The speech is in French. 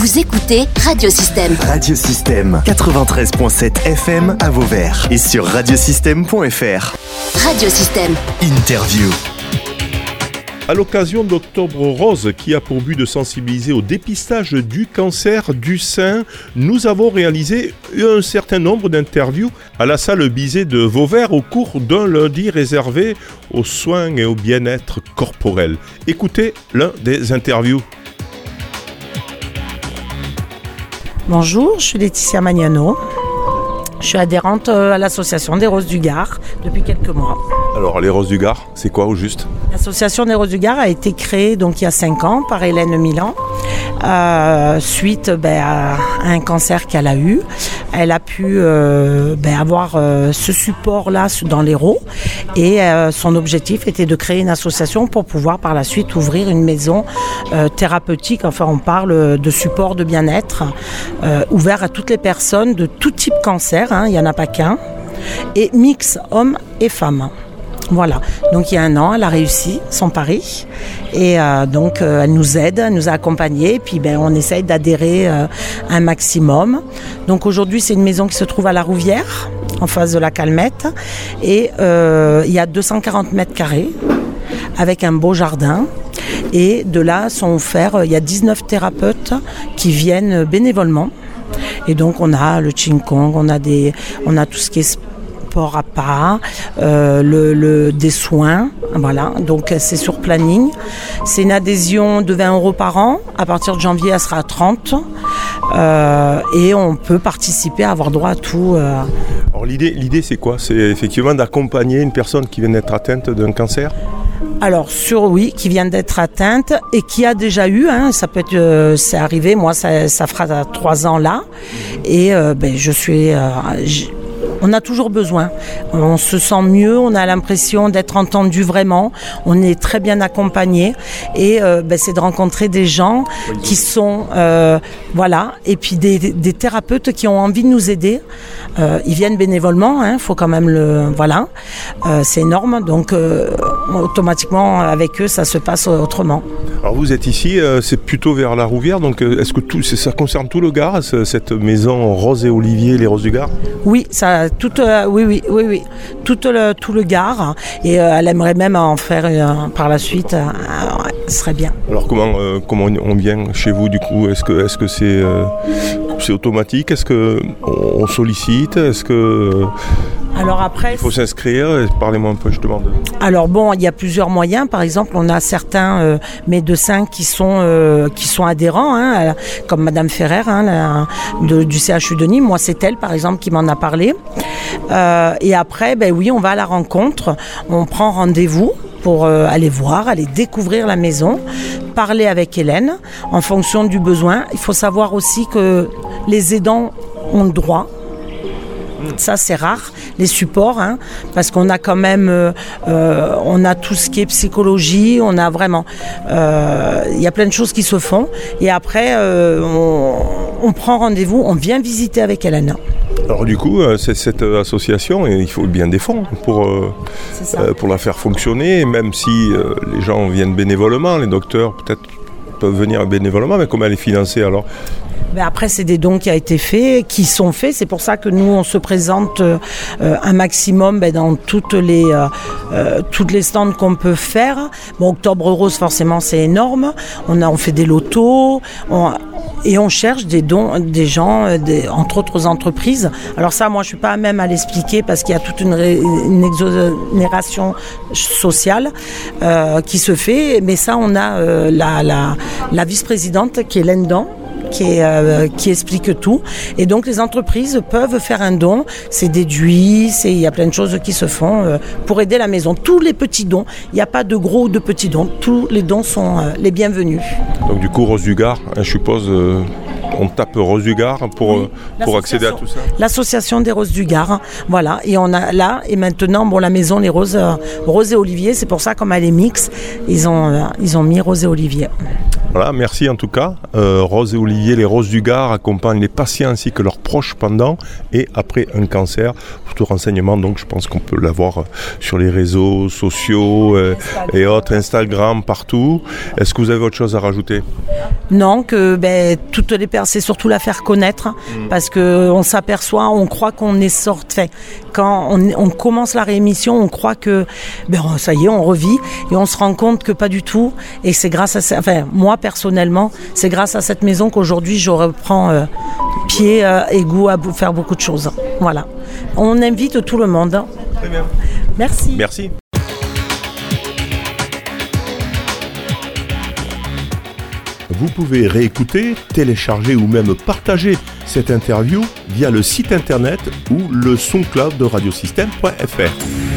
Vous écoutez Radiosystème. Radiosystème 93.7 FM à Vauvert et sur radiosystème.fr. Radiosystème. Interview. À l'occasion d'Octobre Rose, qui a pour but de sensibiliser au dépistage du cancer du sein, nous avons réalisé un certain nombre d'interviews à la salle Bizet de Vauvert au cours d'un lundi réservé aux soins et au bien-être corporel. Écoutez l'un des interviews. Bonjour, je suis Laetitia Magnano. Je suis adhérente euh, à l'association des Roses du Gard depuis quelques mois. Alors, les Roses du Gard, c'est quoi au juste? L'association des Roses du Gard a été créée donc il y a 5 ans par Hélène Milan. Euh, suite ben, à un cancer qu'elle a eu. Elle a pu euh, ben, avoir euh, ce support-là dans l'Hérault et euh, son objectif était de créer une association pour pouvoir par la suite ouvrir une maison thérapeutique, enfin on parle de support de bien-être, ouvert à toutes les personnes de tout type cancer, hein, il n'y en a pas qu'un, et mix hommes et femmes. Voilà, donc il y a un an, elle a réussi son pari et euh, donc euh, elle nous aide, elle nous a accompagnés, puis ben, on essaye d'adhérer euh, un maximum. Donc aujourd'hui c'est une maison qui se trouve à la Rouvière, en face de la Calmette, et il y a 240 mètres carrés avec un beau jardin. Et de là sont offerts, il y a 19 thérapeutes qui viennent bénévolement. Et donc on a le Ching Kong, on a, des, on a tout ce qui est sport à pas, euh, le, le- des soins, voilà. Donc c'est sur planning. C'est une adhésion de 20 euros par an. À partir de janvier, elle sera à 30. Euh, et on peut participer, avoir droit à tout. euh. Alors, l'idée, l'idée c'est quoi? C'est effectivement d'accompagner une personne qui vient d'être atteinte d'un cancer? Alors sur oui, qui vient d'être atteinte et qui a déjà eu, hein, ça peut être, euh, c'est arrivé, moi ça, ça fera trois ans là, et ben, je suis, on a toujours besoin, on se sent mieux, on a l'impression d'être entendu vraiment, on est très bien accompagné. Et euh, ben, c'est de rencontrer des gens qui sont, euh, voilà, et puis des, des thérapeutes qui ont envie de nous aider. Euh, ils viennent bénévolement, il faut quand même le, voilà, c'est énorme, donc automatiquement avec eux ça se passe autrement. Alors vous êtes ici, c'est plutôt vers la Rouvière, donc est-ce que tout, ça concerne tout le Gard, ce- cette maison Rose et Olivier, les Roses du Gard? Oui, ça, euh, oui, oui, oui, oui, tout le, tout le Gard, et euh, elle aimerait même en faire euh, par la suite, ce serait bien. Alors comment, comment on vient chez vous du coup? Est-ce que est-ce c'est automatique? Est-ce que on sollicite? Est-ce que Alors après, il faut s'inscrire Parlez-moi un peu, je demande. Alors bon, il y a plusieurs moyens. Par exemple, on a certains euh, médecins qui sont euh, qui sont adhérents, hein, à comme Madame Ferrer hein, la- de- du CHU de Nîmes. Moi, c'est elle, par exemple, qui m'en a parlé. Euh, et après, ben oui, on va à la rencontre. On prend rendez-vous pour aller voir, aller découvrir la maison, parler avec Hélène en fonction du besoin. Il faut savoir aussi que les aidants ont le droit ça c'est rare, les supports, hein, parce qu'on a quand même, euh, euh, on a tout ce qui est psychologie, on a vraiment, euh, il y a plein de choses qui se font, et après euh, on, on prend rendez-vous, on vient visiter avec Hélène. Alors du coup, c'est cette association, et il faut bien des fonds pour pour la faire fonctionner, même si les gens viennent bénévolement, les docteurs peut-être peuvent venir bénévolement, mais comment elle est financée alors après, c'est des dons qui a été faits, qui sont faits. C'est pour ça que nous, on se présente euh, un maximum ben, dans toutes les euh, euh, toutes les stands qu'on peut faire. Bon, Octobre Rose, forcément, c'est énorme. On a, on fait des lotos. On, et on cherche des dons des gens, euh, des, entre autres entreprises. Alors ça, moi, je suis pas à même à l'expliquer parce qu'il y a toute une, une exonération sociale euh, qui se fait. Mais ça, on a euh, la, la, la vice-présidente qui est Hélène Dan, qui, est, euh, qui explique tout. Et donc les entreprises peuvent faire un don, c'est déduit, il y a plein de choses qui se font euh, pour aider la maison. Tous les petits dons, il n'y a pas de gros ou de petits dons, tous les dons sont euh, les bienvenus. Donc du coup, Rose du Gard, hein, je suppose, on tape Rose du Gard pour, Oui, pour accéder à tout ça L'association des Roses du Gard, voilà. Et on a là et maintenant, bon, la maison les roses, Rose et Olivier, c'est pour ça comme elle est mix, ils ont, ils ont mis Rose et Olivier. Voilà, merci en tout cas. Euh, Rose et Olivier, les Roses du Gard accompagnent les patients ainsi que leurs proches pendant et après un cancer. Tout renseignement, donc je pense qu'on peut l'avoir sur les réseaux sociaux euh, et autres, Instagram, partout. Est-ce que vous avez autre chose à rajouter? Non, que ben, toutes les personnes, c'est surtout la faire connaître, parce que on s'aperçoit, on croit qu'on est sorti. Quand on, on commence la réémission, on croit que ben, ça y est, on revit, et on se rend compte que pas du tout. Et c'est grâce à, ça- enfin, moi personnellement, c'est grâce à cette maison qu'aujourd'hui je reprends euh, pied euh, et goût à faire beaucoup de choses. Voilà. On invite tout le monde. Très bien. Merci. Merci. Vous pouvez réécouter, télécharger ou même partager cette interview via le site internet ou le SoundCloud de radiosystème.fr.